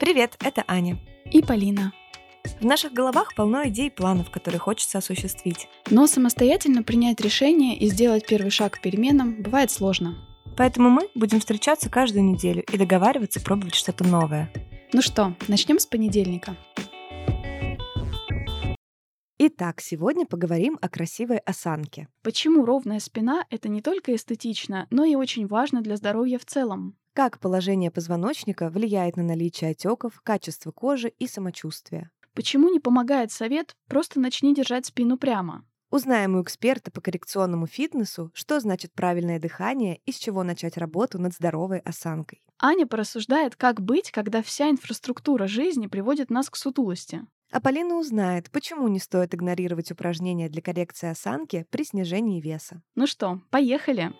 Привет, это Аня. И Полина. В наших головах полно идей и планов, которые хочется осуществить. Но самостоятельно принять решение и сделать первый шаг к переменам бывает сложно. Поэтому мы будем встречаться каждую неделю и договариваться пробовать что-то новое. Ну что, начнем с понедельника. Итак, сегодня поговорим о красивой осанке. Почему ровная спина — это не только эстетично, но и очень важно для здоровья в целом? Как положение позвоночника влияет на наличие отеков, качество кожи и самочувствие? Почему не помогает совет «просто начни держать спину прямо»? Узнаем у эксперта по коррекционному фитнесу, что значит правильное дыхание и с чего начать работу над здоровой осанкой. Аня порассуждает, как быть, когда вся инфраструктура жизни приводит нас к сутулости. А Полина узнает, почему не стоит игнорировать упражнения для коррекции осанки при снижении веса. Ну что, поехали!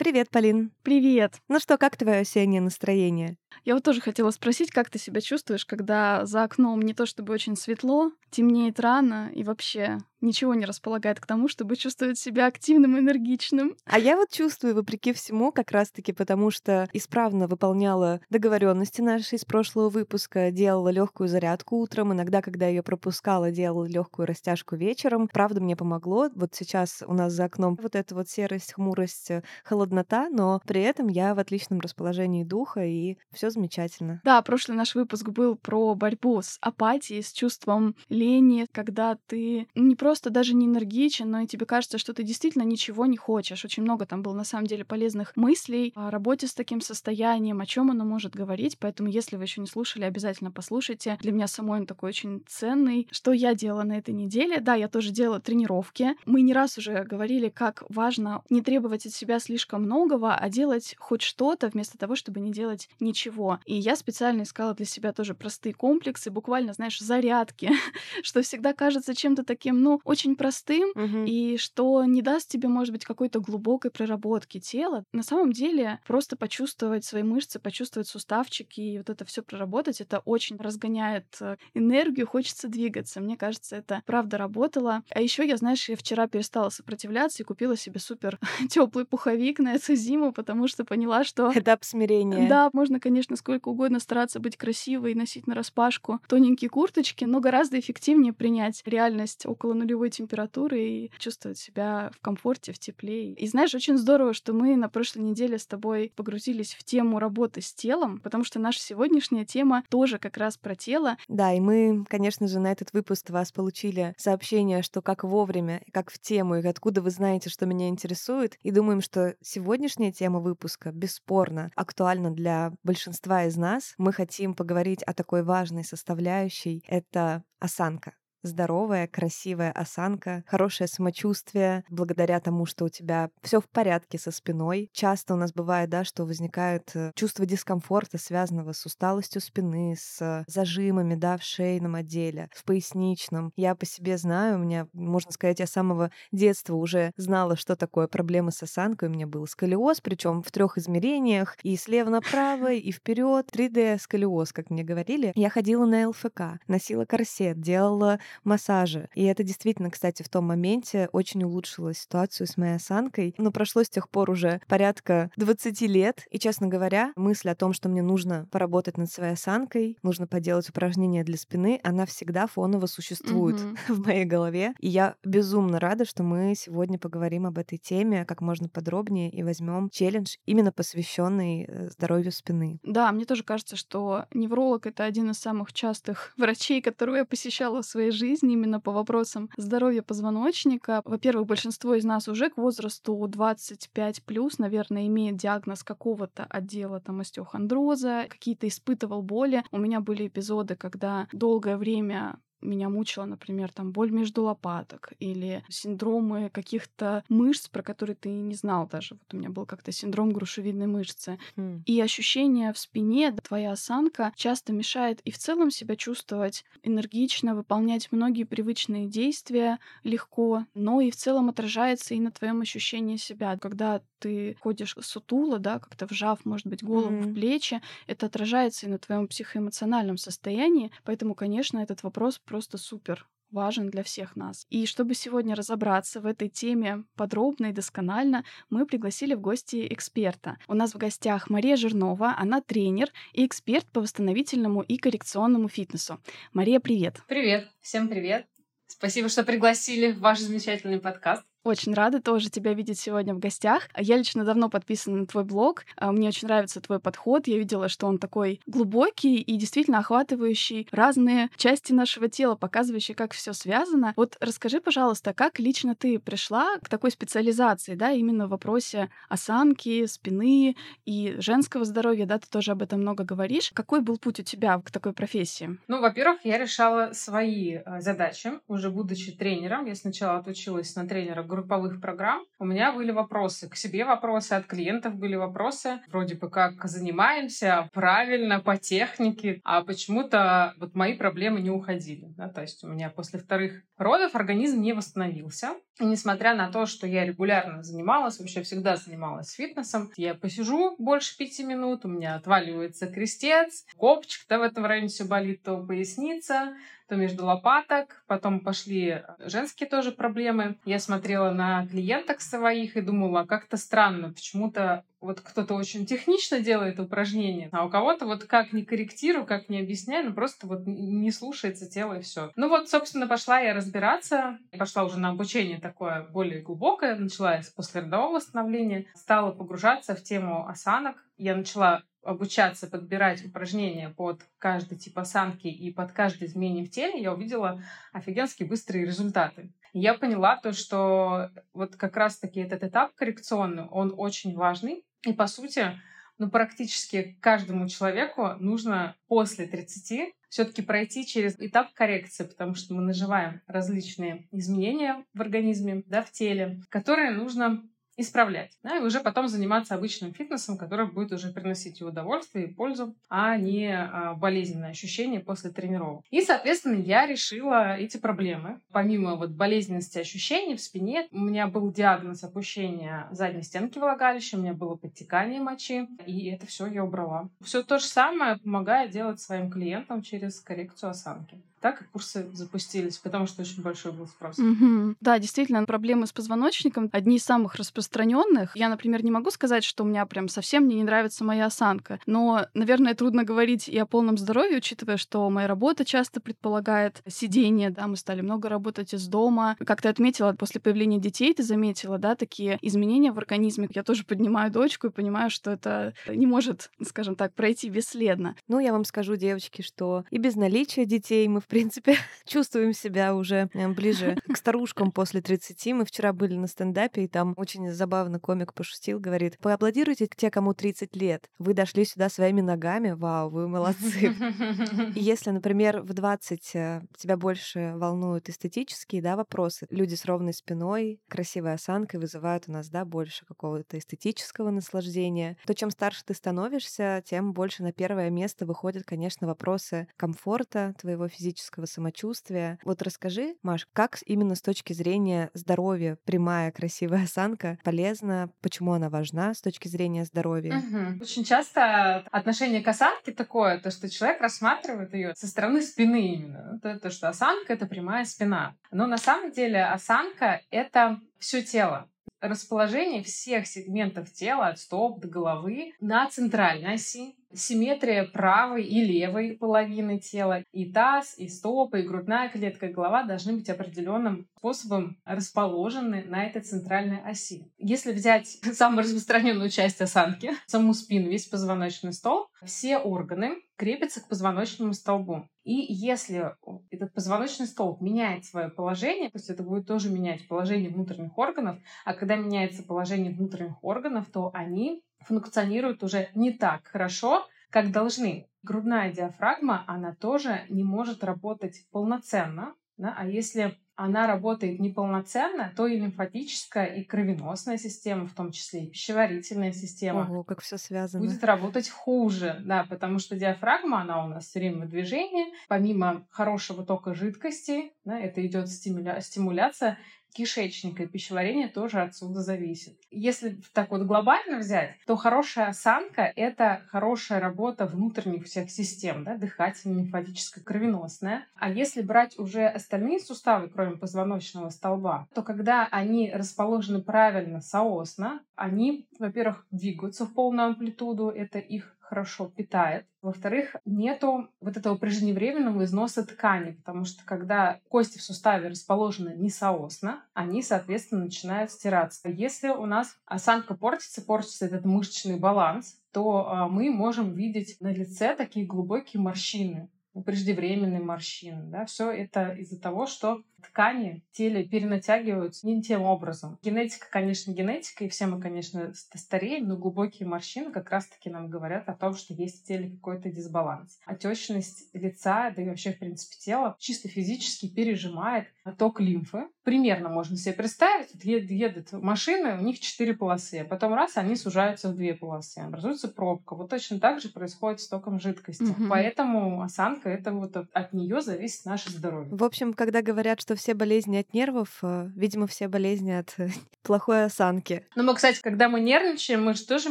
Привет, Полин. Привет. Ну что, как твое осеннее настроение? Я вот тоже хотела спросить, как ты себя чувствуешь, когда за окном не то чтобы очень светло, темнеет рано и вообще ничего не располагает к тому, чтобы чувствовать себя активным энергичным. А я вот чувствую, вопреки всему, как раз-таки потому, что исправно выполняла договоренности наши из прошлого выпуска, делала легкую зарядку утром, иногда, когда ее пропускала, делала легкую растяжку вечером. Правда, мне помогло. Вот сейчас у нас за окном вот эта вот серость, хмурость, холоднота, но при этом я в отличном расположении духа и все замечательно. Да, прошлый наш выпуск был про борьбу с апатией, с чувством лени, когда ты не просто даже не энергичен, но и тебе кажется, что ты действительно ничего не хочешь. Очень много там было на самом деле полезных мыслей о работе с таким состоянием, о чем оно может говорить. Поэтому, если вы еще не слушали, обязательно послушайте. Для меня самой он такой очень ценный. Что я делала на этой неделе? Да, я тоже делала тренировки. Мы не раз уже говорили, как важно не требовать от себя слишком многого, а делать хоть что-то вместо того, чтобы не делать ничего всего. И я специально искала для себя тоже простые комплексы, буквально, знаешь, зарядки, что всегда кажется чем-то таким, ну, очень простым, Мгм. и что не даст тебе, может быть, какой-то глубокой проработки тела. На самом деле, просто почувствовать свои мышцы, почувствовать суставчики и вот это все проработать, это очень разгоняет э, энергию, хочется двигаться. Мне кажется, это правда работало. А еще я, знаешь, я вчера перестала сопротивляться и купила себе супер теплый пуховик на эту зиму, потому что поняла, что Этап смирения. да, можно, конечно, сколько угодно стараться быть красивой и носить на распашку тоненькие курточки, но гораздо эффективнее принять реальность около нулевой температуры и чувствовать себя в комфорте, в тепле. И знаешь, очень здорово, что мы на прошлой неделе с тобой погрузились в тему работы с телом, потому что наша сегодняшняя тема тоже как раз про тело. Да, и мы, конечно же, на этот выпуск вас получили сообщение, что как вовремя, как в тему, и откуда вы знаете, что меня интересует. И думаем, что сегодняшняя тема выпуска бесспорно актуальна для большинства из нас. Мы хотим поговорить о такой важной составляющей — это осанка здоровая, красивая осанка, хорошее самочувствие благодаря тому, что у тебя все в порядке со спиной. Часто у нас бывает, да, что возникает э, чувство дискомфорта, связанного с усталостью спины, с зажимами, да, в шейном отделе, в поясничном. Я по себе знаю, у меня, можно сказать, я с самого детства уже знала, что такое проблемы с осанкой. У меня был сколиоз, причем в трех измерениях, и слева направо, и вперед, 3D сколиоз, как мне говорили. Я ходила на ЛФК, носила корсет, делала массажи. И это действительно, кстати, в том моменте очень улучшило ситуацию с моей осанкой. Но прошло с тех пор уже порядка 20 лет. И, честно говоря, мысль о том, что мне нужно поработать над своей осанкой, нужно поделать упражнения для спины, она всегда фоново существует Мгм. в моей голове. И я безумно рада, что мы сегодня поговорим об этой теме как можно подробнее и возьмем челлендж, именно посвященный э, здоровью спины. Да, мне тоже кажется, что невролог — это один из самых частых врачей, которого я посещала в своей жизни именно по вопросам здоровья позвоночника. Во-первых, большинство из нас уже к возрасту 25 плюс, наверное, имеет диагноз какого-то отдела там остеохондроза, какие-то испытывал боли. У меня были эпизоды, когда долгое время меня мучила, например, там боль между лопаток или синдромы каких-то мышц, про которые ты не знал даже. Вот у меня был как-то синдром грушевидной мышцы. Хм. И ощущение в спине, твоя осанка часто мешает и в целом себя чувствовать энергично, выполнять многие привычные действия легко, но и в целом отражается и на твоем ощущении себя. Когда ты ходишь сутуло, да, как-то вжав, может быть, голову в Мгм. плечи, это отражается и на твоем психоэмоциональном состоянии. Поэтому, конечно, этот вопрос просто супер важен для всех нас. И чтобы сегодня разобраться в этой теме подробно и досконально, мы пригласили в гости эксперта. У нас в гостях Мария Жирнова, она тренер и эксперт по восстановительному и коррекционному фитнесу. Мария, привет! Привет! Всем привет! Спасибо, что пригласили в ваш замечательный подкаст. Очень рада тоже тебя видеть сегодня в гостях. Я лично давно подписана на твой блог. А, мне очень нравится твой подход. Я видела, что он такой глубокий и действительно охватывающий разные части нашего тела, показывающий, как все связано. Вот расскажи, пожалуйста, как лично ты пришла к такой специализации, да, именно в вопросе осанки, спины и женского здоровья, да, ты тоже об этом много говоришь. Какой был путь у тебя к такой профессии? Ну, во-первых, я решала свои э, задачи, уже будучи тренером. Я сначала отучилась на тренера групповых программ, у меня были вопросы. К себе вопросы, от клиентов были вопросы. Вроде бы как занимаемся правильно, по технике, а почему-то вот мои проблемы не уходили. Да? То есть у меня после вторых родов организм не восстановился. И несмотря на то, что я регулярно занималась, вообще всегда занималась фитнесом, я посижу больше пяти минут, у меня отваливается крестец, копчик, да, в этом районе все болит, то поясница, то между лопаток. Потом пошли женские тоже проблемы. Я смотрела на клиенток своих и думала, как-то странно, почему-то вот кто-то очень технично делает упражнение, а у кого-то вот как не корректирую, как не объясняю, ну просто вот не слушается тело и все. Ну вот, собственно, пошла я разбираться, пошла уже на обучение такое более глубокое, начала после родового восстановления, стала погружаться в тему осанок. Я начала обучаться подбирать упражнения под каждый тип осанки и под каждое изменение в теле, я увидела офигенски быстрые результаты. И я поняла то, что вот как раз-таки этот этап коррекционный, он очень важный. И по сути, ну, практически каждому человеку нужно после 30 все-таки пройти через этап коррекции, потому что мы наживаем различные изменения в организме, да, в теле, которые нужно исправлять, да, и уже потом заниматься обычным фитнесом, который будет уже приносить и удовольствие, и пользу, а не а, болезненные ощущения после тренировок. И, соответственно, я решила эти проблемы. Помимо вот болезненности ощущений в спине, у меня был диагноз опущения задней стенки влагалища, у меня было подтекание мочи, и это все я убрала. Все то же самое помогает делать своим клиентам через коррекцию осанки так как курсы запустились, потому что очень большой был спрос. Угу. Да, действительно, проблемы с позвоночником одни из самых распространенных. Я, например, не могу сказать, что у меня прям совсем мне не нравится моя осанка, но, наверное, трудно говорить и о полном здоровье, учитывая, что моя работа часто предполагает сидение, да, мы стали много работать из дома. Как ты отметила, после появления детей ты заметила, да, такие изменения в организме. Я тоже поднимаю дочку и понимаю, что это не может, скажем так, пройти бесследно. Ну, я вам скажу, девочки, что и без наличия детей мы, в принципе, чувствуем себя уже э, ближе к старушкам после 30. Мы вчера были на стендапе, и там очень забавно комик пошутил, говорит, поаплодируйте те, кому 30 лет. Вы дошли сюда своими ногами, вау, вы молодцы. И если, например, в 20 э, тебя больше волнуют эстетические да, вопросы, люди с ровной спиной, красивой осанкой вызывают у нас да, больше какого-то эстетического наслаждения, то чем старше ты становишься, тем больше на первое место выходят, конечно, вопросы комфорта твоего физического физического самочувствия. Вот расскажи, Маш, как именно с точки зрения здоровья прямая красивая осанка полезна, почему она важна с точки зрения здоровья? Угу. Очень часто отношение к осанке такое, то, что человек рассматривает ее со стороны спины именно. То, то, что осанка — это прямая спина. Но на самом деле осанка — это все тело расположение всех сегментов тела от стоп до головы на центральной оси, симметрия правой и левой половины тела. И таз, и стопы, и грудная клетка, и голова должны быть определенным способом расположены на этой центральной оси. Если взять самую распространенную часть осанки, саму спину, весь позвоночный столб, все органы крепятся к позвоночному столбу. И если этот позвоночный столб меняет свое положение, то есть это будет тоже менять положение внутренних органов, а когда меняется положение внутренних органов, то они функционируют уже не так хорошо, как должны. Грудная диафрагма, она тоже не может работать полноценно, да? а если она работает неполноценно, то и лимфатическая, и кровеносная система, в том числе и пищеварительная система. Ого, как все связано. Будет работать хуже, да, потому что диафрагма, она у нас все время в движении. Помимо хорошего тока жидкости, да, это идет стимуля... стимуляция кишечника и пищеварения тоже отсюда зависит. Если так вот глобально взять, то хорошая осанка — это хорошая работа внутренних всех систем, да, дыхательная, лимфатическая, кровеносная. А если брать уже остальные суставы, кроме позвоночного столба, то когда они расположены правильно, соосно, они, во-первых, двигаются в полную амплитуду, это их хорошо питает. Во-вторых, нету вот этого преждевременного износа ткани, потому что когда кости в суставе расположены несоосно, они, соответственно, начинают стираться. Если у нас осанка портится, портится этот мышечный баланс, то а, мы можем видеть на лице такие глубокие морщины преждевременные морщины. Да? Все это из-за того, что ткани в теле перенатягиваются не тем образом. Генетика, конечно, генетика, и все мы, конечно, стареем, но глубокие морщины как раз-таки нам говорят о том, что есть в теле какой-то дисбаланс. Отечность лица, да и вообще, в принципе, тела чисто физически пережимает ток лимфы. Примерно можно себе представить, вот едут машины, у них четыре полосы, а потом раз, они сужаются в две полосы, образуется пробка. Вот точно так же происходит с током жидкости. Угу. Поэтому осанка — это вот от нее зависит наше здоровье. В общем, когда говорят, что что все болезни от нервов, э, видимо, все болезни от плохой осанки. Ну, мы, кстати, когда мы нервничаем, мы же тоже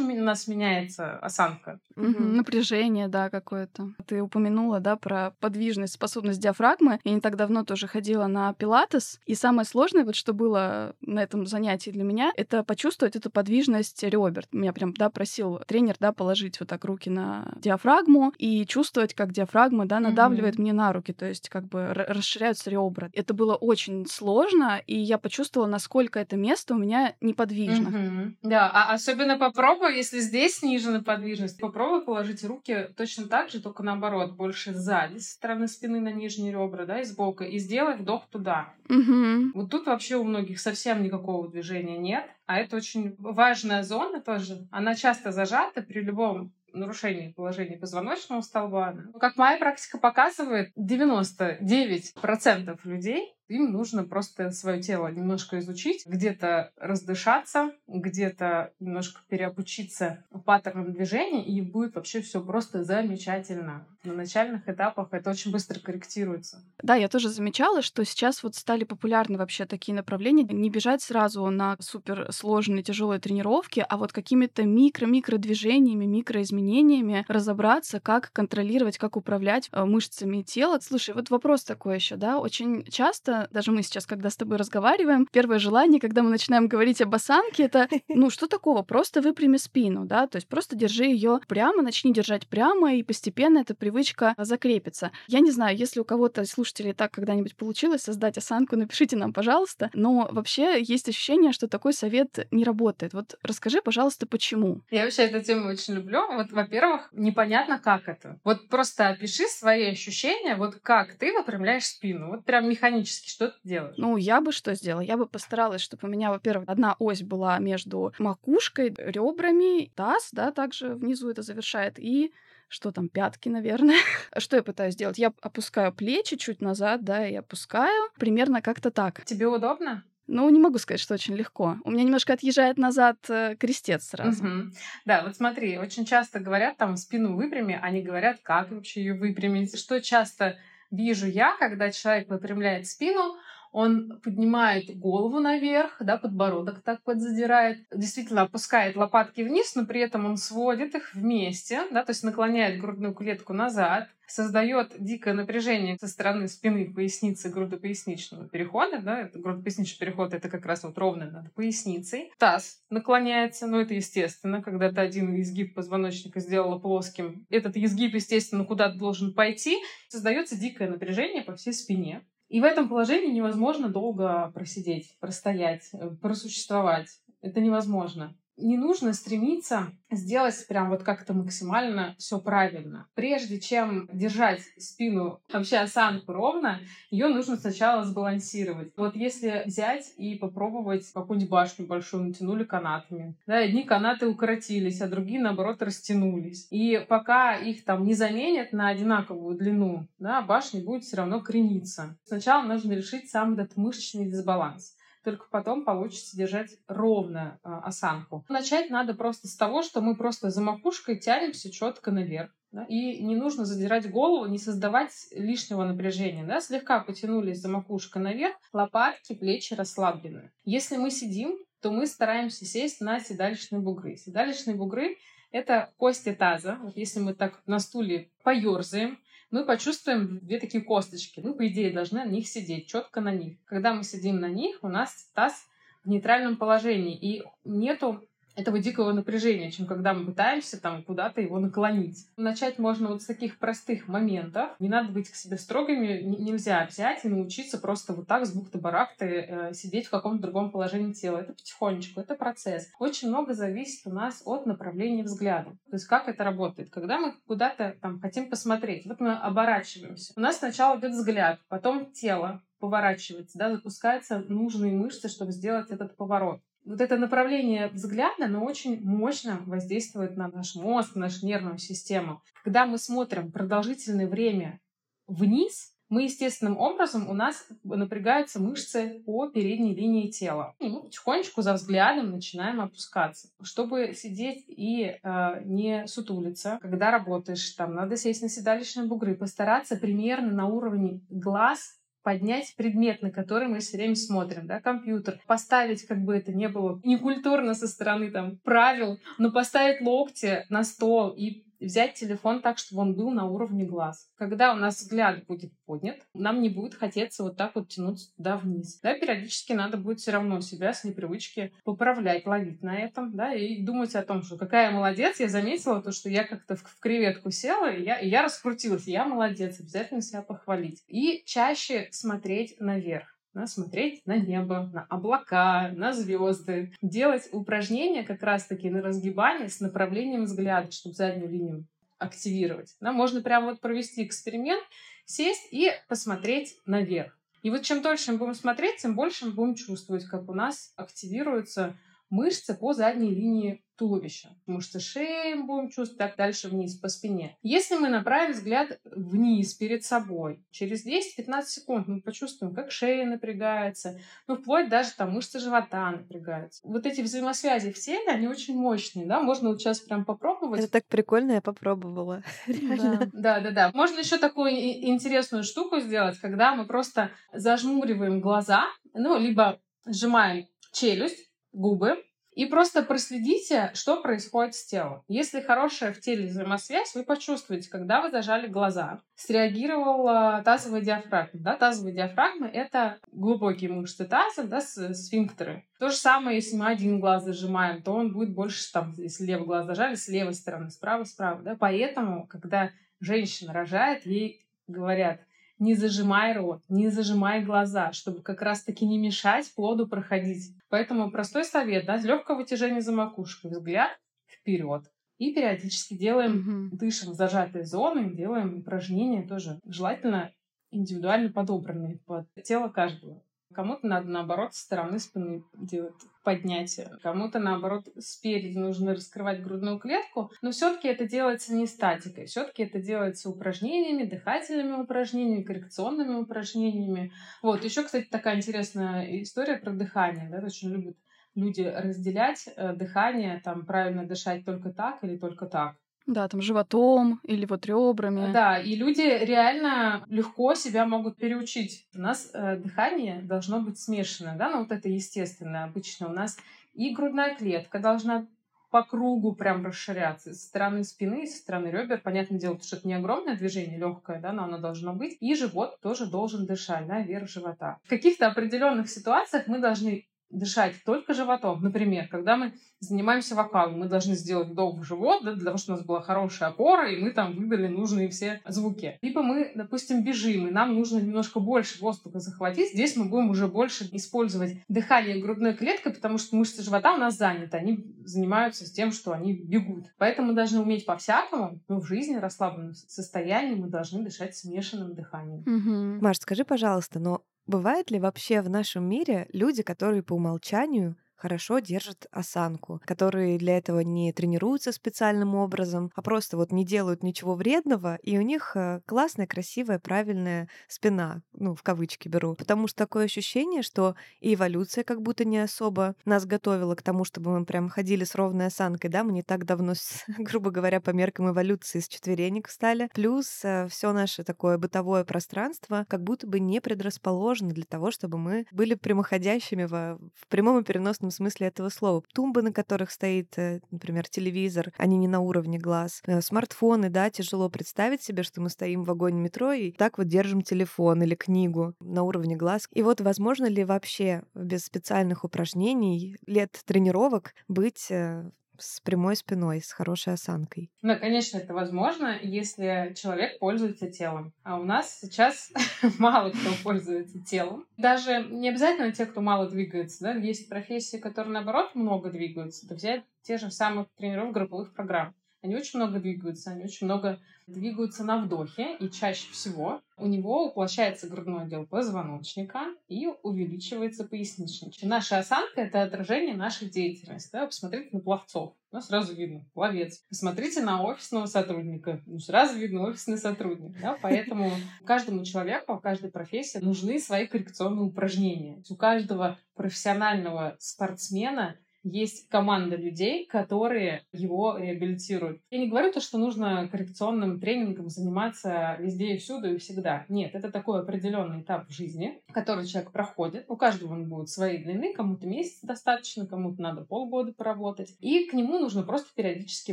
у нас меняется осанка. Угу. Напряжение, да, какое-то. Ты упомянула, да, про подвижность, способность диафрагмы. Я не так давно тоже ходила на пилатес, и самое сложное, вот что было на этом занятии для меня, это почувствовать эту подвижность ребер. Меня прям, да, просил тренер, да, положить вот так руки на диафрагму и чувствовать, как диафрагма, да, надавливает угу. мне на руки, то есть как бы расширяются ребра. Это было очень сложно, и я почувствовала, насколько это место у меня неподвижно. Угу. Да, а особенно попробуй, если здесь снижена подвижность, попробуй положить руки точно так же, только наоборот, больше сзади, со стороны спины на нижние ребра, да, и сбоку, и сделай вдох туда. Угу. Вот тут вообще у многих совсем никакого движения нет, а это очень важная зона тоже. Она часто зажата при любом нарушение положения позвоночного столба. Как моя практика показывает, 99% людей им нужно просто свое тело немножко изучить, где-то раздышаться, где-то немножко переобучиться паттернам движения, и будет вообще все просто замечательно. На начальных этапах это очень быстро корректируется. Да, я тоже замечала, что сейчас вот стали популярны вообще такие направления. Не бежать сразу на суперсложные тяжелые тренировки, а вот какими-то микро-микро движениями, микроизменениями разобраться, как контролировать, как управлять э, мышцами тела. Слушай, вот вопрос такой еще, да, очень часто даже мы сейчас, когда с тобой разговариваем, первое желание, когда мы начинаем говорить об осанке, это, ну, что такого? Просто выпрями спину, да, то есть просто держи ее прямо, начни держать прямо, и постепенно эта привычка закрепится. Я не знаю, если у кого-то слушателей так когда-нибудь получилось создать осанку, напишите нам, пожалуйста, но вообще есть ощущение, что такой совет не работает. Вот расскажи, пожалуйста, почему? Я вообще эту тему очень люблю. Вот, во-первых, непонятно, как это. Вот просто опиши свои ощущения, вот как ты выпрямляешь спину. Вот прям механически что ты делаешь? Ну, я бы что сделала? Я бы постаралась, чтобы у меня, во-первых, одна ось была между макушкой, ребрами, таз, да, также внизу это завершает, и что там, пятки, наверное. что я пытаюсь сделать? Я опускаю плечи чуть назад, да, и опускаю. Примерно как-то так. Тебе удобно? Ну, не могу сказать, что очень легко. У меня немножко отъезжает назад э, крестец сразу. Угу. Да, вот смотри, очень часто говорят там спину выпрями, они говорят, как вообще ее выпрямить. Что часто вижу я, когда человек выпрямляет спину, он поднимает голову наверх, да, подбородок так подзадирает, действительно опускает лопатки вниз, но при этом он сводит их вместе, да, то есть наклоняет грудную клетку назад, создает дикое напряжение со стороны спины, поясницы, грудопоясничного перехода, да, это грудопоясничный переход, это как раз вот ровно над поясницей. Таз наклоняется, но это естественно, когда ты один изгиб позвоночника сделала плоским, этот изгиб, естественно, куда-то должен пойти, создается дикое напряжение по всей спине. И в этом положении невозможно долго просидеть, простоять, э, просуществовать. Это невозможно не нужно стремиться сделать прям вот как-то максимально все правильно. Прежде чем держать спину, вообще осанку ровно, ее нужно сначала сбалансировать. Вот если взять и попробовать какую-нибудь башню большую натянули канатами, да, одни канаты укоротились, а другие, наоборот, растянулись. И пока их там не заменят на одинаковую длину, да, башня будет все равно крениться. Сначала нужно решить сам этот мышечный дисбаланс только потом получится держать ровно э, осанку. Начать надо просто с того, что мы просто за макушкой тянемся четко наверх. Да? И не нужно задирать голову, не создавать лишнего напряжения. Да? Слегка потянулись за макушка наверх, лопатки, плечи расслаблены. Если мы сидим, то мы стараемся сесть на седалищные бугры. Седалищные бугры — это кости таза. Вот если мы так на стуле поерзаем, мы почувствуем две такие косточки. Мы, по идее, должны на них сидеть, четко на них. Когда мы сидим на них, у нас таз в нейтральном положении, и нету этого дикого напряжения, чем когда мы пытаемся там куда-то его наклонить. Начать можно вот с таких простых моментов. Не надо быть к себе строгими, нельзя взять и научиться просто вот так с бухты-барахты э, сидеть в каком-то другом положении тела. Это потихонечку, это процесс. Очень много зависит у нас от направления взгляда. То есть как это работает. Когда мы куда-то там хотим посмотреть, вот мы оборачиваемся. У нас сначала идет взгляд, потом тело поворачивается, да, запускаются нужные мышцы, чтобы сделать этот поворот вот это направление взгляда, оно очень мощно воздействует на наш мозг, на нашу нервную систему. Когда мы смотрим продолжительное время вниз, мы естественным образом у нас напрягаются мышцы по передней линии тела. И мы потихонечку за взглядом начинаем опускаться. Чтобы сидеть и э, не сутулиться, когда работаешь, там надо сесть на седалищные бугры, постараться примерно на уровне глаз поднять предмет, на который мы все время смотрим, да, компьютер, поставить, как бы это не было некультурно со стороны там правил, но поставить локти на стол и взять телефон так, чтобы он был на уровне глаз. Когда у нас взгляд будет поднят, нам не будет хотеться вот так вот тянуться туда вниз. Да, периодически надо будет все равно себя с непривычки поправлять, ловить на этом, да, и думать о том, что какая я молодец, я заметила то, что я как-то в, креветку села, и я, и я раскрутилась, я молодец, обязательно себя похвалить. И чаще смотреть наверх да, смотреть на небо, на облака, на звезды, делать упражнения как раз-таки на разгибание с направлением взгляда, чтобы заднюю линию активировать. Да, можно прямо вот провести эксперимент, сесть и посмотреть наверх. И вот чем дольше мы будем смотреть, тем больше мы будем чувствовать, как у нас активируются мышцы по задней линии туловища. Мышцы шеи будем чувствовать, так дальше вниз по спине. Если мы направим взгляд вниз перед собой, через 10-15 секунд мы почувствуем, как шея напрягается, ну, вплоть даже там мышцы живота напрягаются. Вот эти взаимосвязи в теле, они очень мощные, да, можно вот сейчас прям попробовать. Это так прикольно, я попробовала. Да, да, да. да. Можно еще такую интересную штуку сделать, когда мы просто зажмуриваем глаза, ну, либо сжимаем челюсть, губы, и просто проследите, что происходит с телом. Если хорошая в теле взаимосвязь, вы почувствуете, когда вы зажали глаза, среагировала тазовая диафрагма. Да? Тазовая диафрагма — это глубокие мышцы таза, да, сфинктеры. То же самое, если мы один глаз зажимаем, то он будет больше, там, если левый глаз зажали, с левой стороны, справа, справа. Да? Поэтому, когда женщина рожает, ей говорят, не зажимай рот, не зажимай глаза, чтобы как раз-таки не мешать плоду проходить. Поэтому простой совет, да, легкое вытяжение за макушкой, взгляд вперед. И периодически делаем, mm-hmm. дышим в зажатые зоны, делаем упражнения тоже желательно индивидуально подобранные под тело каждого. Кому-то надо, наоборот, со стороны спины делать поднятие, кому-то, наоборот, спереди нужно раскрывать грудную клетку, но все-таки это делается не статикой, все-таки это делается упражнениями, дыхательными упражнениями, коррекционными упражнениями. Вот, еще, кстати, такая интересная история про дыхание, да, очень любят люди разделять э, дыхание, там, правильно дышать только так или только так. Да, там животом или вот ребрами. Да, и люди реально легко себя могут переучить. У нас э, дыхание должно быть смешанное, да, ну вот это естественно. Обычно у нас и грудная клетка должна по кругу прям расширяться. Со стороны спины, со стороны ребер. Понятное дело, что это не огромное движение, легкое, да, но оно должно быть. И живот тоже должен дышать, да, вверх живота. В каких-то определенных ситуациях мы должны дышать только животом. Например, когда мы занимаемся вокалом, мы должны сделать вдох в живот, да, для того, чтобы у нас была хорошая опора, и мы там выдали нужные все звуки. Либо мы, допустим, бежим, и нам нужно немножко больше воздуха захватить. Здесь мы будем уже больше использовать дыхание грудной клеткой, потому что мышцы живота у нас заняты. Они занимаются с тем, что они бегут. Поэтому мы должны уметь по-всякому, но в жизни, расслабленном состоянии, мы должны дышать смешанным дыханием. Угу. Маш, скажи, пожалуйста, но Бывают ли вообще в нашем мире люди, которые по умолчанию хорошо держат осанку, которые для этого не тренируются специальным образом, а просто вот не делают ничего вредного, и у них э, классная, красивая, правильная спина, ну, в кавычки беру. Потому что такое ощущение, что эволюция как будто не особо нас готовила к тому, чтобы мы прям ходили с ровной осанкой, да, мы не так давно, грубо говоря, по меркам эволюции с четверенек встали. Плюс э, все наше такое бытовое пространство как будто бы не предрасположено для того, чтобы мы были прямоходящими в, в прямом и переносном смысле этого слова. Тумбы, на которых стоит, э, например, телевизор, они не на уровне глаз. Э, смартфоны, да, тяжело представить себе, что мы стоим в вагоне метро и так вот держим телефон или книгу на уровне глаз. И вот возможно ли вообще без специальных упражнений, лет тренировок быть э, с прямой спиной, с хорошей осанкой. Ну, конечно, это возможно, если человек пользуется телом. А у нас сейчас мало кто пользуется телом. Даже не обязательно те, кто мало двигается. Да? Есть профессии, которые, наоборот, много двигаются. Да взять те же самых тренеров групповых программ. Они очень много двигаются, они очень много двигаются на вдохе, и чаще всего у него уплощается грудной отдел позвоночника и увеличивается поясничник. Наша осанка — это отражение нашей деятельности. Да? Посмотрите на пловцов. Ну, сразу видно, пловец. Посмотрите на офисного сотрудника. Ну, сразу видно, офисный сотрудник. Да? Поэтому каждому человеку, каждой профессии нужны свои коррекционные упражнения. У каждого профессионального спортсмена есть команда людей, которые его реабилитируют. Я не говорю то, что нужно коррекционным тренингом заниматься везде и всюду и всегда. Нет, это такой определенный этап в жизни, который человек проходит. У каждого он будет своей длины, кому-то месяц достаточно, кому-то надо полгода поработать. И к нему нужно просто периодически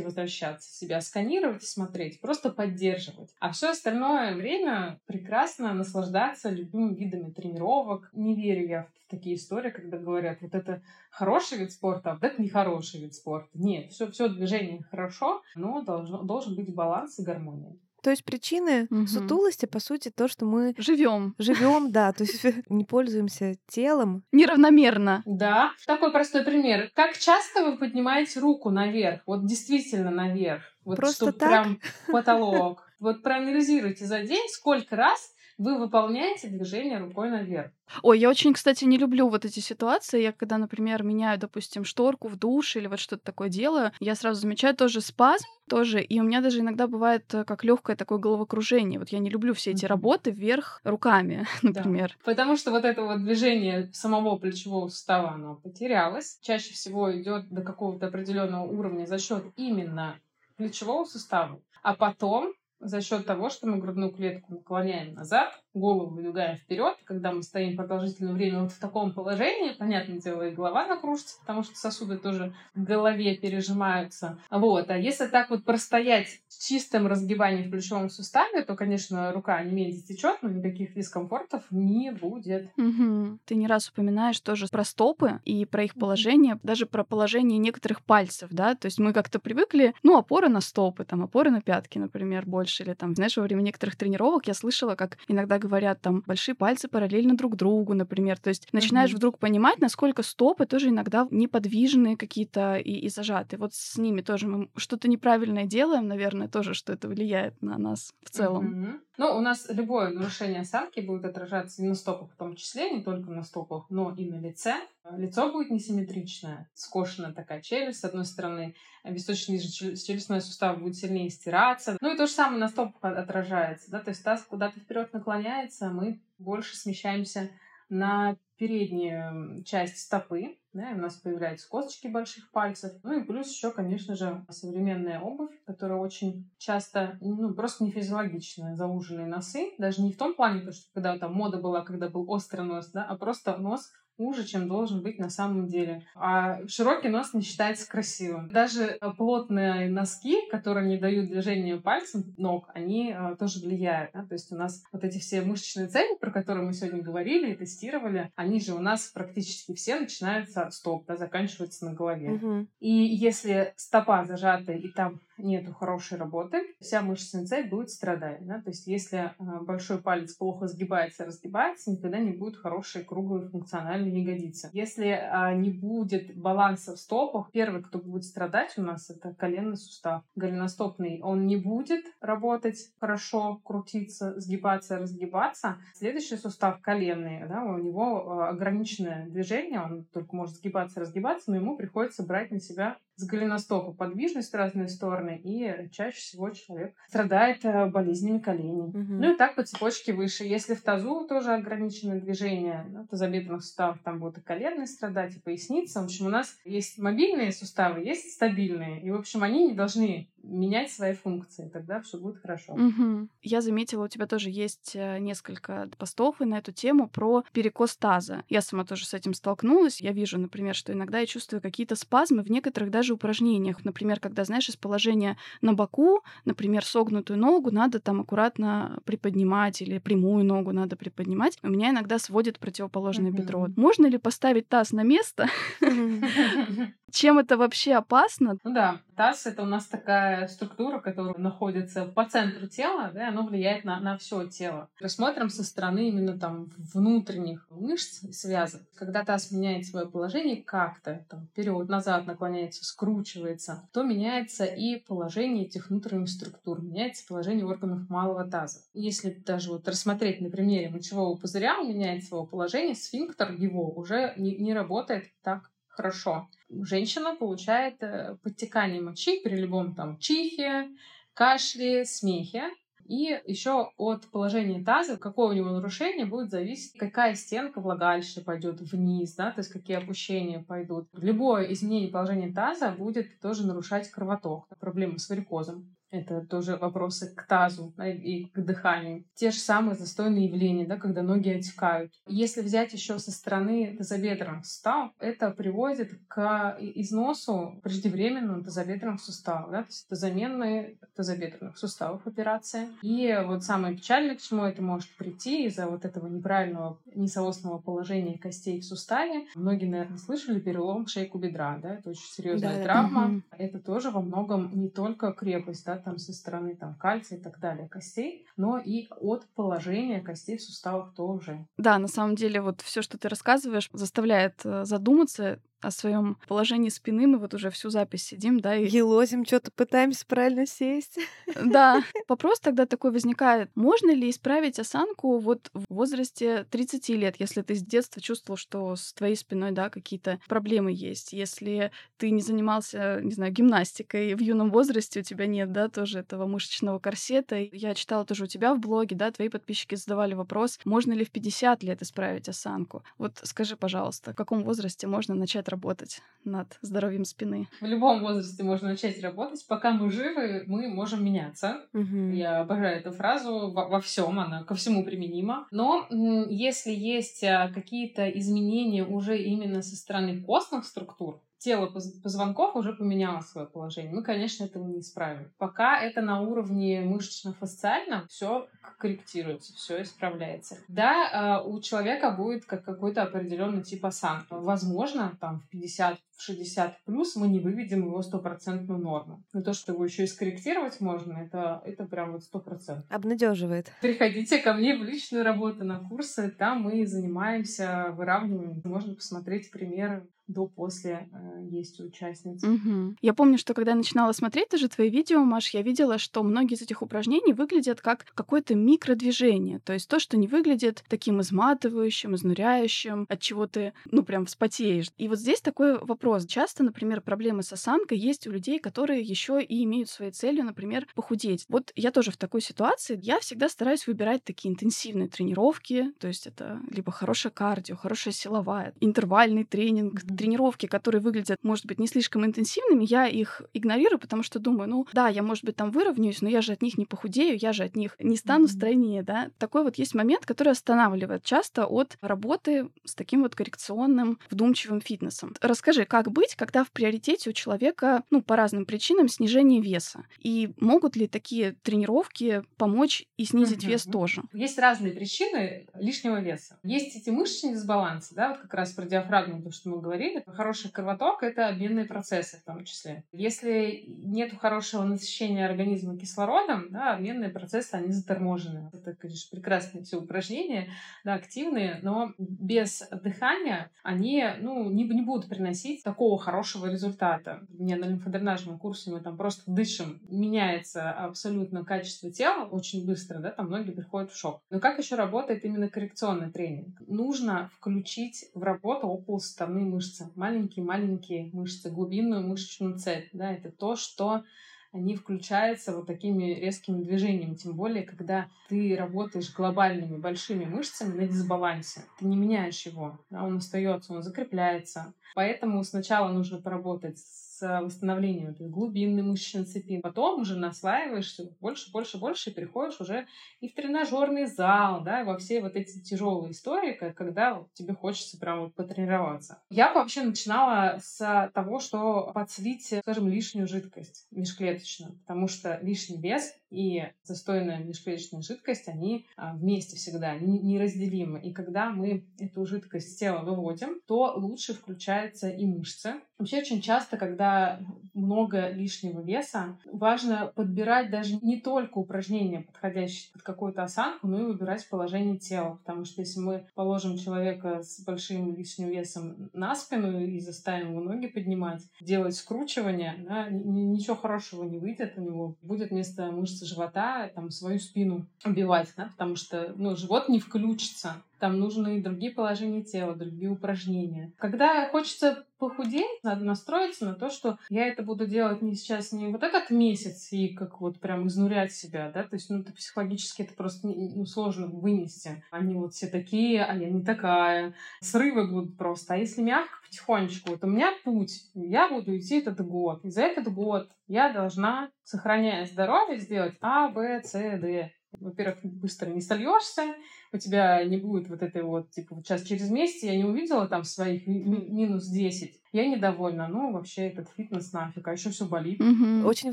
возвращаться, себя сканировать и смотреть, просто поддерживать. А все остальное время прекрасно наслаждаться любыми видами тренировок. Не верю я в такие истории, когда говорят, вот это хороший вид спорта, а вот это нехороший вид спорта. Нет, все, все движение хорошо, но должно, должен быть баланс и гармония. То есть причины угу. сутулости, по сути, то, что мы живем. Живем, да, то есть не пользуемся телом. Неравномерно. Да. Такой простой пример. Как часто вы поднимаете руку наверх? Вот действительно наверх. Вот Просто так? прям потолок. Вот проанализируйте за день, сколько раз вы выполняете движение рукой наверх. Ой, я очень, кстати, не люблю вот эти ситуации. Я когда, например, меняю, допустим, шторку в душ или вот что-то такое делаю, я сразу замечаю тоже спазм, тоже, и у меня даже иногда бывает э, как легкое такое головокружение. Вот я не люблю все эти работы вверх руками, например. Да. Потому что вот это вот движение самого плечевого сустава, оно потерялось. Чаще всего идет до какого-то определенного уровня за счет именно плечевого сустава. А потом за счет того, что мы грудную клетку наклоняем назад, голову выдвигаем вперед. Когда мы стоим продолжительное время вот в таком положении, понятное дело, и голова накружится, потому что сосуды тоже в голове пережимаются. Вот. А если так вот простоять в чистом разгибании в плечевом суставе, то, конечно, рука не менее течет, но никаких дискомфортов не будет. Угу. Ты не раз упоминаешь тоже про стопы и про их положение, даже про положение некоторых пальцев, да, то есть мы как-то привыкли, ну, опоры на стопы, там, опоры на пятки, например, больше, или там, знаешь, во время некоторых тренировок я слышала, как иногда говорят там большие пальцы параллельно друг другу, например. То есть начинаешь mm-hmm. вдруг понимать, насколько стопы тоже иногда неподвижные какие-то и, и зажаты. Вот с ними тоже мы что-то неправильное делаем, наверное, тоже, что это влияет на нас в целом. Mm-hmm. Ну, у нас любое нарушение осанки будет отражаться и на стопах в том числе, не только на стопах, но и на лице. Лицо будет несимметричное, скошенная такая челюсть, с одной стороны, височный челюстной сустав будет сильнее стираться. Ну и то же самое на стопах отражается, да, то есть таз куда-то вперед наклоняется, мы больше смещаемся на переднюю часть стопы, да, у нас появляются косточки больших пальцев. Ну и плюс еще, конечно же, современная обувь, которая очень часто, ну, просто не физиологичная, зауженные носы. Даже не в том плане, то, что когда там мода была, когда был острый нос, да, а просто нос хуже, чем должен быть на самом деле. А широкий нос не считается красивым. Даже плотные носки, которые не дают движения пальцем ног, они а, тоже влияют. Да? То есть у нас вот эти все мышечные цели, про которые мы сегодня говорили и тестировали, они же у нас практически все начинаются от стоп, да, заканчиваются на голове. Угу. И если стопа зажата и там нету хорошей работы, вся мышечная цепь будет страдать. Да? То есть если а, большой палец плохо сгибается, разгибается, никогда не будет хорошей круглой функциональной ягодицы. Если а, не будет баланса в стопах, первый, кто будет страдать у нас, это коленный сустав. Голеностопный, он не будет работать хорошо, крутиться, сгибаться, разгибаться. Следующий сустав коленный, да, у него ограниченное движение, он только может сгибаться, разгибаться, но ему приходится брать на себя с голеностопа подвижность в разные стороны, и чаще всего человек страдает э, болезнями коленей. Угу. Ну и так по цепочке выше. Если в тазу тоже ограниченное движение, ну, тазобедренных суставов, там будут и коленные страдать, и поясница. В общем, у нас есть мобильные суставы, есть стабильные. И, в общем, они не должны менять свои функции, тогда все будет хорошо. Угу. Я заметила, у тебя тоже есть э, несколько постов и на эту тему про перекос таза. Я сама тоже с этим столкнулась. Я вижу, например, что иногда я чувствую какие-то спазмы в некоторых даже упражнениях. Например, когда, знаешь, из положения на боку, например, согнутую ногу надо там аккуратно приподнимать или прямую ногу надо приподнимать. У меня иногда сводит противоположное угу. бедро. Можно ли поставить таз на место? Чем это вообще опасно? Ну да, таз это у нас такая структура, которая находится по центру тела, да, оно влияет на, на все тело. Рассмотрим со стороны именно там внутренних мышц связок. Когда таз меняет свое положение как-то, там, вперед, назад наклоняется, скручивается, то меняется и положение этих внутренних структур, меняется положение органов малого таза. Если даже вот рассмотреть на примере мочевого пузыря, он меняет свое положение, сфинктер его уже не, не работает так хорошо. Женщина получает э, подтекание мочи при любом там чихе, кашле, смехе. И еще от положения таза, какое у него нарушение, будет зависеть, какая стенка влагалища пойдет вниз, да, то есть какие опущения пойдут. Любое изменение положения таза будет тоже нарушать кровоток. Проблема с варикозом. Это тоже вопросы к тазу и к дыханию. Те же самые застойные явления, да, когда ноги отекают. Если взять еще со стороны тазобедренных суставов, это приводит к износу преждевременного тазобедренных суставов. Да, то есть это заменные тазобедренных суставов операция. И вот самое печальное, к чему это может прийти из-за вот этого неправильного несоосного положения костей в суставе. Многие, наверное, слышали перелом шейку бедра. Да? Это очень серьезная да, травма. Угу. Это тоже во многом не только крепость да, там со стороны там, кальция и так далее костей, но и от положения костей в суставах тоже. Да, на самом деле вот все, что ты рассказываешь, заставляет э, задуматься о своем положении спины. Мы вот уже всю запись сидим, да, и... Елозим, что-то пытаемся правильно сесть. Да. Вопрос тогда такой возникает. Можно ли исправить осанку вот в возрасте 30 лет, если ты с детства чувствовал, что с твоей спиной, да, какие-то проблемы есть? Если ты не занимался, не знаю, гимнастикой в юном возрасте, у тебя нет, да, тоже этого мышечного корсета. Я читала тоже у тебя в блоге, да, твои подписчики задавали вопрос, можно ли в 50 лет исправить осанку? Вот скажи, пожалуйста, в каком возрасте можно начать работать над здоровьем спины? В любом возрасте можно начать работать. Пока мы живы, мы можем меняться. Угу. Я обожаю эту фразу во, во всем, она ко всему применима. Но если есть а, какие-то изменения уже именно со стороны костных структур, тело позвонков уже поменяло свое положение. Мы, конечно, этого не исправим. Пока это на уровне мышечно-фасциальном, все корректируется, все исправляется. Да, а, у человека будет как какой-то определенный тип осанки. Возможно, там в 50 в 60 плюс мы не выведем его стопроцентную норму. Но то, что его еще и скорректировать можно, это, это прям вот сто процентов. Обнадеживает. Приходите ко мне в личную работу на курсы, там мы занимаемся выравниванием. Можно посмотреть примеры до-после э, есть у участниц. Угу. Я помню, что когда я начинала смотреть даже твои видео, Маш, я видела, что многие из этих упражнений выглядят как какое-то микродвижение. То есть то, что не выглядит таким изматывающим, изнуряющим, от чего ты, ну, прям вспотеешь. И вот здесь такой вопрос. Часто, например, проблемы с осанкой есть у людей, которые еще и имеют своей целью, например, похудеть. Вот я тоже в такой ситуации. Я всегда стараюсь выбирать такие интенсивные тренировки. То есть это либо хорошая кардио, хорошая силовая, интервальный тренинг, тренировки, которые выглядят, может быть, не слишком интенсивными, я их игнорирую, потому что думаю, ну да, я, может быть, там выровняюсь, но я же от них не похудею, я же от них не стану mm-hmm. стройнее, да. Такой вот есть момент, который останавливает часто от работы с таким вот коррекционным, вдумчивым фитнесом. Расскажи, как быть, когда в приоритете у человека, ну, по разным причинам, снижение веса? И могут ли такие тренировки помочь и снизить mm-hmm. вес тоже? Есть разные причины лишнего веса. Есть эти мышечные дисбалансы, да, вот как раз про диафрагму, то, что мы говорили, говорили, хороший кровоток — это обменные процессы в том числе. Если нет хорошего насыщения организма кислородом, да, обменные процессы, они заторможены. Это, конечно, прекрасные все упражнения, да, активные, но без дыхания они ну, не, не будут приносить такого хорошего результата. Меня на лимфодренажном курсе мы там просто дышим, меняется абсолютно качество тела очень быстро, да, там многие приходят в шок. Но как еще работает именно коррекционный тренинг? Нужно включить в работу околосуставные мышцы, маленькие-маленькие мышцы, глубинную мышечную цепь, да, это то, что они включаются вот такими резкими движениями, тем более, когда ты работаешь глобальными большими мышцами на дисбалансе. Ты не меняешь его, да, он остается, он закрепляется. Поэтому сначала нужно поработать с с восстановлением этой глубинной мышечной цепи. Потом уже наслаиваешься больше, больше, больше и переходишь уже и в тренажерный зал, да, и во все вот эти тяжелые истории, когда тебе хочется прям вот потренироваться. Я вообще начинала с того, что подслить, скажем, лишнюю жидкость межклеточную, потому что лишний вес и застойная межклеточная жидкость, они а, вместе всегда, они неразделимы. И когда мы эту жидкость с тела выводим, то лучше включаются и мышцы. Вообще очень часто, когда много лишнего веса, важно подбирать даже не только упражнения, подходящие под какую-то осанку, но и выбирать положение тела. Потому что если мы положим человека с большим лишним весом на спину и заставим его ноги поднимать, делать скручивание, да, ничего хорошего не выйдет у него. Будет вместо мышц мышцы живота, там, свою спину убивать, да, потому что, ну, живот не включится. Там нужны другие положения тела, другие упражнения. Когда хочется похудеть, надо настроиться на то, что я это буду делать не сейчас, не вот этот месяц и как вот прям изнурять себя, да, то есть, ну, это психологически это просто ну, сложно вынести. Они вот все такие, а я не такая. Срывы будут просто. А если мягко, потихонечку, вот у меня путь, я буду идти этот год. И за этот год я должна, сохраняя здоровье, сделать А, Б, С, Д. Во-первых, быстро не сольешься, у тебя не будет вот этой вот, типа, вот сейчас через месяц я не увидела там своих ми- минус 10, я недовольна. Ну, вообще, этот фитнес нафиг, а еще все болит. Угу. Очень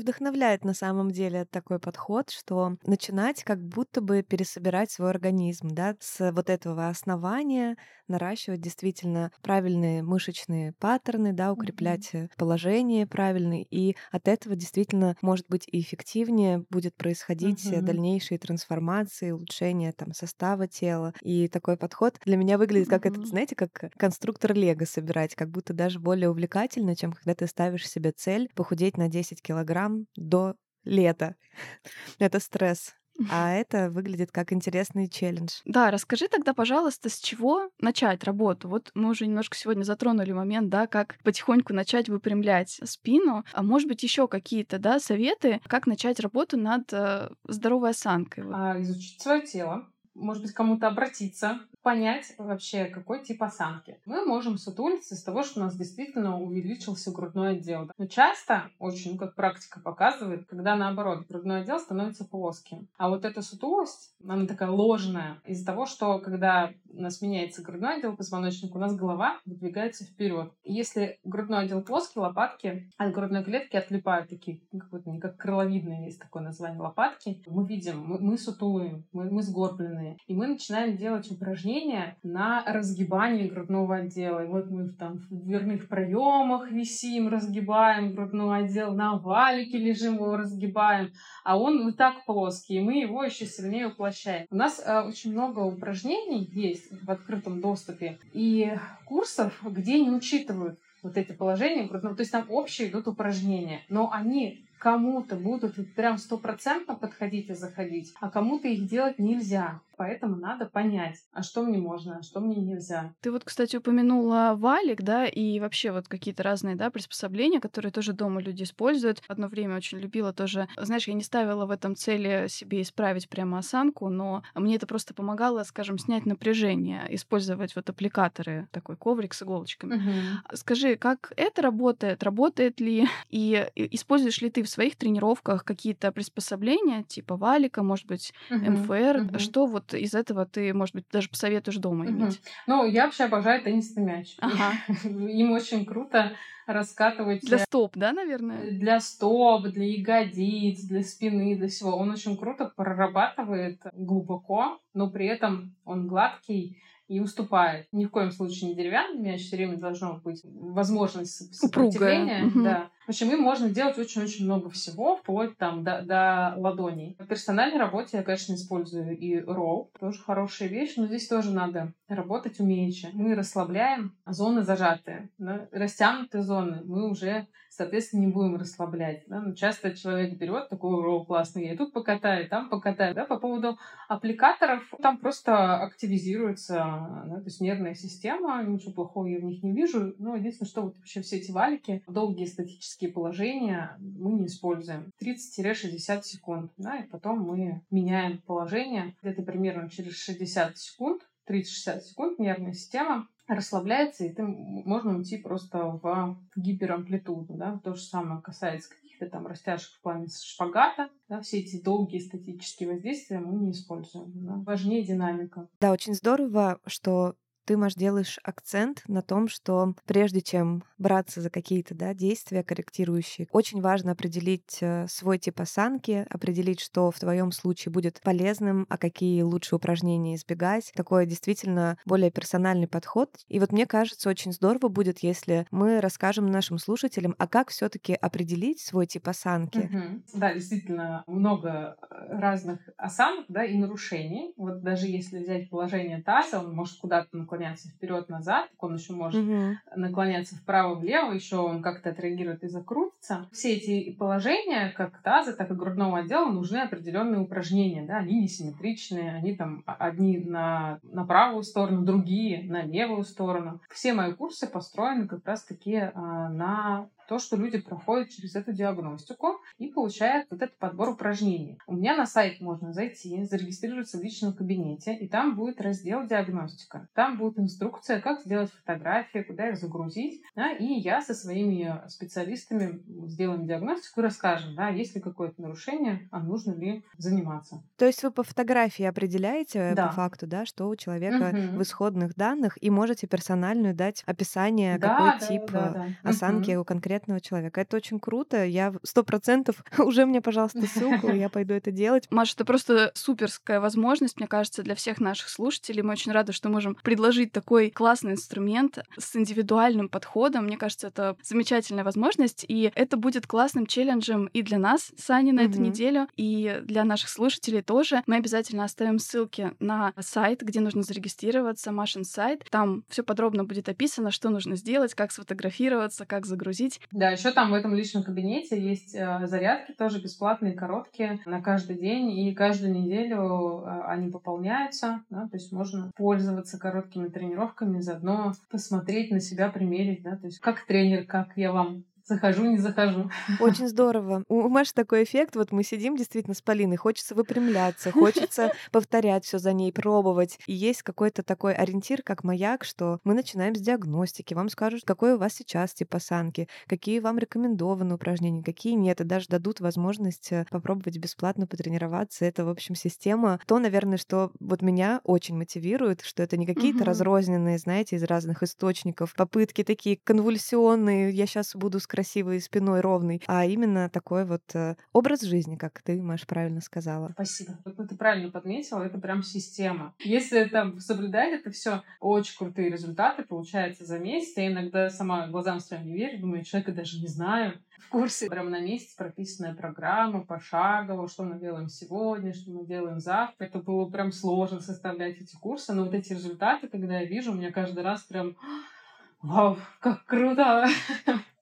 вдохновляет на самом деле такой подход, что начинать как будто бы пересобирать свой организм, да, с вот этого основания, наращивать действительно правильные мышечные паттерны, да, укреплять угу. положение правильное, и от этого действительно может быть и эффективнее будет происходить угу. дальнейшие трансформации, улучшение там состава тела. И такой подход для меня выглядит как mm-hmm. этот, знаете, как конструктор Лего собирать, как будто даже более увлекательно, чем когда ты ставишь себе цель похудеть на 10 килограмм до лета. Это стресс. А это выглядит как интересный челлендж. Да, расскажи тогда, пожалуйста, с чего начать работу? Вот мы уже немножко сегодня затронули момент, да, как потихоньку начать выпрямлять спину. А может быть, еще какие-то, да, советы, как начать работу над э, здоровой осанкой? А, изучить свое тело, может быть, кому-то обратиться, понять вообще, какой тип осанки. Мы можем сутулиться из того, что у нас действительно увеличился грудной отдел. Но часто, очень, ну, как практика показывает, когда наоборот, грудной отдел становится плоским. А вот эта сутулость, она такая ложная из-за того, что когда у нас меняется грудной отдел позвоночника, у нас голова выдвигается вперед. Если грудной отдел плоский, лопатки от грудной клетки отлипают такие, какой-то не как крыловидные есть такое название лопатки. Мы видим, мы, мы сутулые, мы, мы сгорбленные. И мы начинаем делать упражнения упражнения на разгибание грудного отдела. И вот мы там в дверных проемах висим, разгибаем грудной отдел, на валике лежим, его разгибаем, а он и так плоский, и мы его еще сильнее уплощаем. У нас э, очень много упражнений есть в открытом доступе и курсов, где не учитывают вот эти положения грудного. То есть там общие идут упражнения, но они кому-то будут прям стопроцентно подходить и заходить, а кому-то их делать нельзя. Поэтому надо понять, а что мне можно, а что мне нельзя. Ты вот, кстати, упомянула валик, да, и вообще вот какие-то разные, да, приспособления, которые тоже дома люди используют. Одно время очень любила тоже, знаешь, я не ставила в этом цели себе исправить прямо осанку, но мне это просто помогало, скажем, снять напряжение, использовать вот аппликаторы, такой коврик с иголочками. Угу. Скажи, как это работает? Работает ли? И используешь ли ты в своих тренировках какие-то приспособления, типа валика, может быть, угу. МФР? Угу. Что вот из этого ты, может быть, даже посоветуешь дома иметь? Ну, я вообще обожаю теннисный мяч. Ага. Им очень круто раскатывать... Для стоп, да, наверное? Для стоп, для ягодиц, для спины, для всего. Он очень круто прорабатывает глубоко, но при этом он гладкий, и уступает. Ни в коем случае не деревянный мяч, все время должно быть возможность сопротивления. Упругая. Да. В общем, им можно делать очень-очень много всего, вплоть там до, до ладоней. В персональной работе я, конечно, использую и ролл, тоже хорошая вещь, но здесь тоже надо работать умеючи. Мы расслабляем зоны зажатые, да? растянутые зоны мы уже соответственно, не будем расслаблять. Да? Но часто человек берет такой ролл классный, и тут покатаю, и там покатаю. Да? По поводу аппликаторов, там просто активизируется да, то есть нервная система, ничего плохого я в них не вижу. Но единственное, что вот вообще все эти валики, долгие статические положения мы не используем. 30-60 секунд. Да, и потом мы меняем положение. Где-то примерно через 60 секунд, 30-60 секунд нервная система расслабляется, и ты можно уйти просто в гиперамплитуду. Да? То же самое касается каких-то там растяжек в плане шпагата. Да? Все эти долгие статические воздействия мы не используем. Да? Важнее динамика. Да, очень здорово, что ты, Маш, делаешь акцент на том, что прежде чем браться за какие-то да, действия корректирующие, очень важно определить э, свой тип осанки, определить, что в твоем случае будет полезным, а какие лучше упражнения избегать. Такой действительно более персональный подход. И вот мне кажется, очень здорово будет, если мы расскажем нашим слушателям, а как все таки определить свой тип осанки. Угу. Да, действительно, много э, разных осанок да, и нарушений. Вот даже если взять положение таза, он может куда-то наклоняться наклоняться вперед-назад, он еще может угу. наклоняться вправо-влево, еще он как-то отреагирует и закрутится. Все эти положения, как таза, так и грудного отдела, нужны определенные упражнения, да, они несимметричные, они там одни на, на правую сторону, другие на левую сторону. Все мои курсы построены как раз-таки а, на то, что люди проходят через эту диагностику и получают вот этот подбор упражнений. У меня на сайт можно зайти, зарегистрироваться в личном кабинете, и там будет раздел диагностика. Там будет инструкция, как сделать фотографии, куда их загрузить, да, и я со своими специалистами сделаем диагностику и расскажем, да, есть ли какое-то нарушение, а нужно ли заниматься. То есть вы по фотографии определяете да. по факту, да, что у человека угу. в исходных данных, и можете персональную дать описание, да, какой да, тип да, да. осанки угу. у конкретного конкретного человека. Это очень круто. Я сто процентов уже мне, пожалуйста, ссылку, я пойду это делать. Маша, это просто суперская возможность, мне кажется, для всех наших слушателей. Мы очень рады, что можем предложить такой классный инструмент с индивидуальным подходом. Мне кажется, это замечательная возможность, и это будет классным челленджем и для нас, Сани, на эту неделю, и для наших слушателей тоже. Мы обязательно оставим ссылки на сайт, где нужно зарегистрироваться, Машин сайт. Там все подробно будет описано, что нужно сделать, как сфотографироваться, как загрузить. Да, еще там в этом личном кабинете есть э, зарядки тоже бесплатные, короткие, на каждый день, и каждую неделю э, они пополняются, да, то есть можно пользоваться короткими тренировками, заодно посмотреть на себя, примерить, да, то есть как тренер, как я вам захожу, не захожу. Очень здорово. У Маши такой эффект, вот мы сидим действительно с Полиной, хочется выпрямляться, хочется повторять все за ней, пробовать. И есть какой-то такой ориентир, как маяк, что мы начинаем с диагностики, вам скажут, какой у вас сейчас тип осанки, какие вам рекомендованы упражнения, какие нет, и даже дадут возможность э, попробовать бесплатно потренироваться. Это, в общем, система. То, наверное, что вот меня очень мотивирует, что это не какие-то угу. разрозненные, знаете, из разных источников, попытки такие конвульсионные, я сейчас буду с красивой спиной ровный, а именно такой вот э, образ жизни, как ты, Маш, правильно сказала. Спасибо. Вот ты правильно подметила, это прям система. Если там соблюдать это все, очень крутые результаты получаются за месяц. Я иногда сама глазам своим не верю, думаю, человека даже не знаю. В курсе прямо на месяц прописанная программа пошагово, что мы делаем сегодня, что мы делаем завтра. Это было прям сложно составлять эти курсы, но вот эти результаты, когда я вижу, у меня каждый раз прям Вау, как круто!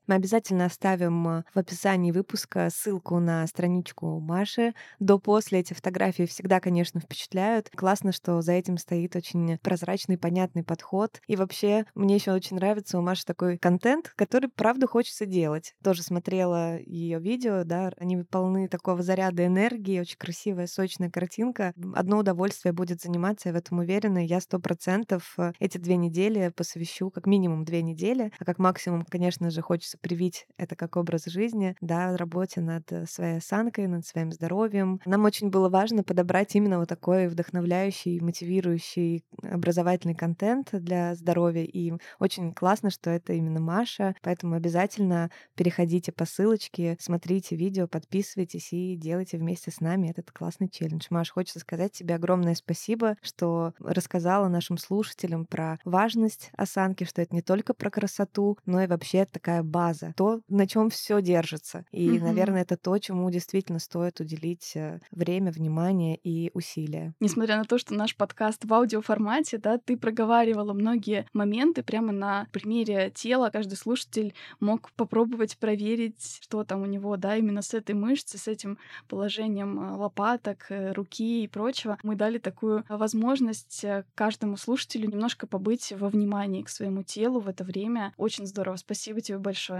Мы обязательно оставим э, в описании выпуска ссылку на страничку Маши. До-после эти фотографии всегда, конечно, впечатляют. Классно, что за этим стоит очень прозрачный, понятный подход. И вообще, мне еще очень нравится у Маши такой контент, который, правда, хочется делать. Тоже смотрела ее видео, да, они полны такого заряда энергии, очень красивая, сочная картинка. Одно удовольствие будет заниматься, я в этом уверена. Я сто процентов э, эти две недели посвящу, как минимум две недели, а как максимум, конечно же, хочется стараемся привить это как образ жизни, да, работе над э, своей осанкой, над своим здоровьем. Нам очень было важно подобрать именно вот такой вдохновляющий, мотивирующий образовательный контент для здоровья. И очень классно, что это именно Маша. Поэтому обязательно переходите по ссылочке, смотрите видео, подписывайтесь и делайте вместе с нами этот классный челлендж. Маш, хочется сказать тебе огромное спасибо, что рассказала нашим слушателям про важность осанки, что это не только про красоту, но и вообще такая база, то, на чем все держится. И, mm-hmm. наверное, это то, чему действительно стоит уделить э, время, внимание и усилия. Несмотря на то, что наш подкаст в аудиоформате, да, ты проговаривала многие моменты прямо на примере тела. Каждый слушатель мог попробовать проверить, что там у него, да, именно с этой мышцей, с этим положением э, лопаток, э, руки и прочего. Мы дали такую возможность каждому слушателю немножко побыть во внимании к своему телу в это время. Очень здорово. Спасибо тебе большое.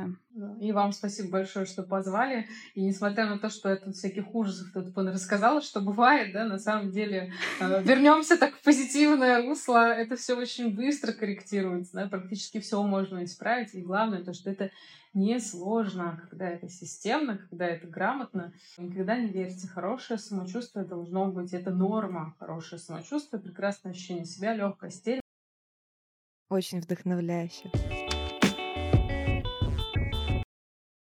И вам спасибо большое, что позвали. И несмотря на то, что я тут всяких ужасов тут рассказала, что бывает, да, на самом деле э, вернемся так в позитивное русло. Это все очень быстро корректируется, да, практически все можно исправить. И главное то, что это не сложно, когда это системно, когда это грамотно. Никогда не верьте, хорошее самочувствие должно быть, это норма, хорошее самочувствие, прекрасное ощущение себя, легкая стель. Очень вдохновляюще.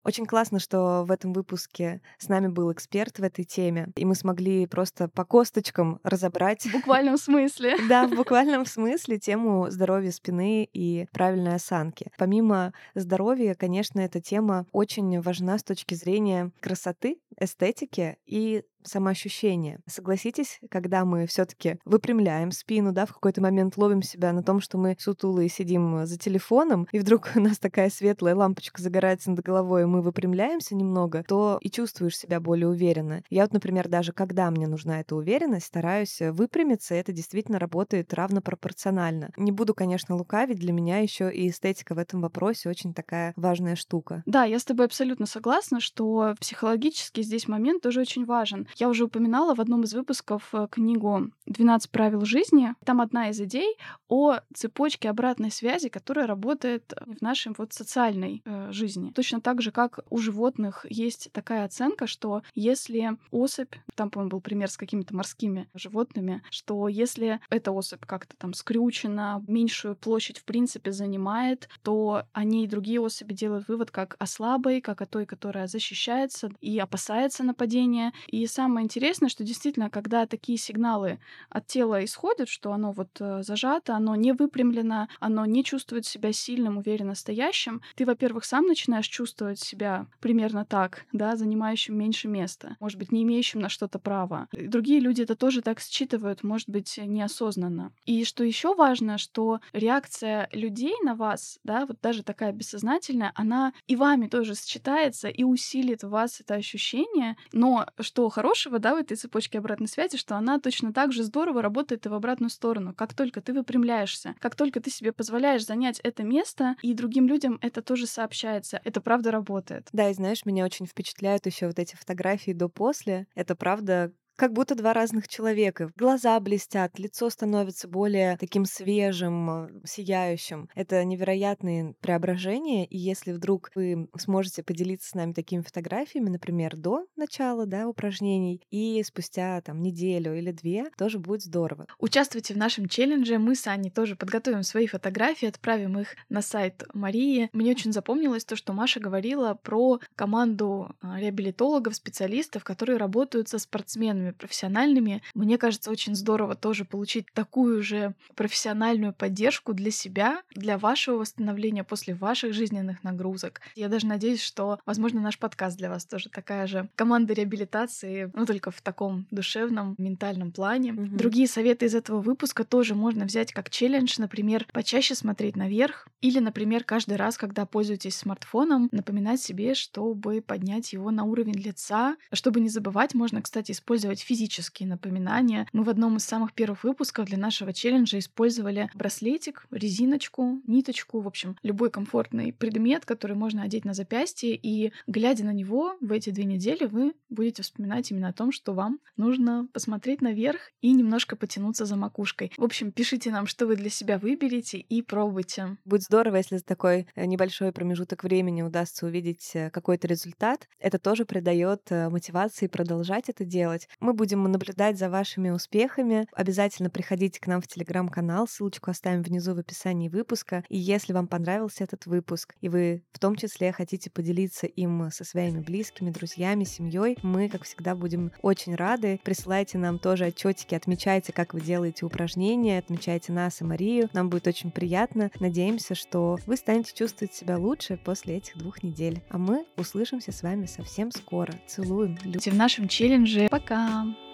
Очень классно, что в этом выпуске с нами был эксперт в этой теме, и мы смогли просто по косточкам разобрать. В буквальном смысле. Да, в буквальном смысле тему здоровья спины и правильной осанки. Помимо здоровья, конечно, эта тема очень важна с точки зрения красоты, эстетики и самоощущение. Согласитесь, когда мы все таки выпрямляем спину, да, в какой-то момент ловим себя на том, что мы сутулые сидим за телефоном, и вдруг у нас такая светлая лампочка загорается над головой, и мы выпрямляемся немного, то и чувствуешь себя более уверенно. Я вот, например, даже когда мне нужна эта уверенность, стараюсь выпрямиться, и это действительно работает равнопропорционально. Не буду, конечно, лукавить, для меня еще и эстетика в этом вопросе очень такая важная штука. Да, я с тобой абсолютно согласна, что психологически здесь момент тоже очень важен. Я уже упоминала в одном из выпусков э, книгу «12 правил жизни». Там одна из идей о цепочке обратной связи, которая работает в нашей вот социальной э, жизни. Точно так же, как у животных есть такая оценка, что если особь, там, по-моему, был пример с какими-то морскими животными, что если эта особь как-то там скрючена, меньшую площадь в принципе занимает, то они и другие особи делают вывод как о слабой, как о той, которая защищается и опасается нападения. И сам самое интересное, что действительно, когда такие сигналы от тела исходят, что оно вот э, зажато, оно не выпрямлено, оно не чувствует себя сильным, уверенно стоящим, ты, во-первых, сам начинаешь чувствовать себя примерно так, да, занимающим меньше места, может быть, не имеющим на что-то права. И другие люди это тоже так считывают, может быть, неосознанно. И что еще важно, что реакция людей на вас, да, вот даже такая бессознательная, она и вами тоже считается и усилит в вас это ощущение. Но что хорошего, да, в этой цепочке обратной связи, что она точно так же здорово работает и в обратную сторону. Как только ты выпрямляешься, как только ты себе позволяешь занять это место, и другим людям это тоже сообщается. Это правда работает. Да, и знаешь, меня очень впечатляют еще вот эти фотографии до-после. Это правда как будто два разных человека. Глаза блестят, лицо становится более таким свежим, э, сияющим. Это невероятные преображения, и если вдруг вы сможете поделиться с нами такими фотографиями, например, до начала да, упражнений и спустя там неделю или две, тоже будет здорово. Участвуйте в нашем челлендже. Мы с Аней тоже подготовим свои фотографии, отправим их на сайт Марии. Мне очень запомнилось то, что Маша говорила про команду а, реабилитологов, специалистов, которые работают со спортсменами тренерами профессиональными. Мне кажется, очень здорово тоже получить такую же профессиональную поддержку для себя, для вашего восстановления после ваших жизненных нагрузок. Я даже надеюсь, что, возможно, наш подкаст для вас тоже такая же команда реабилитации, ну только в таком душевном, ментальном плане. Mm-hmm. Другие советы из этого выпуска тоже можно взять как челлендж, например, почаще смотреть наверх или, например, каждый раз, когда пользуетесь смартфоном, напоминать себе, чтобы поднять его на уровень лица. Чтобы не забывать, можно, кстати, использовать использовать физические напоминания. Мы в одном из самых первых выпусков для нашего челленджа использовали браслетик, резиночку, ниточку, в общем, любой комфортный предмет, который можно одеть на запястье, и глядя на него в эти две недели, вы будете вспоминать именно о том, что вам нужно посмотреть наверх и немножко потянуться за макушкой. В общем, пишите нам, что вы для себя выберете и пробуйте. Будет здорово, если за такой э, небольшой промежуток времени удастся увидеть э, какой-то результат. Это тоже придает э, мотивации продолжать это делать. Мы будем наблюдать за вашими успехами. Обязательно приходите к нам в телеграм-канал, ссылочку оставим внизу в описании выпуска. И если вам понравился этот выпуск, и вы в том числе хотите поделиться им со своими близкими, друзьями, семьей, мы, как всегда, будем очень рады. Присылайте нам тоже отчетики, отмечайте, как вы делаете упражнения, отмечайте нас и Марию. Нам будет очень приятно. Надеемся, что вы станете чувствовать себя лучше после этих двух недель. А мы услышимся с вами совсем скоро. Целуем. В нашем челлендже. Пока! 안녕.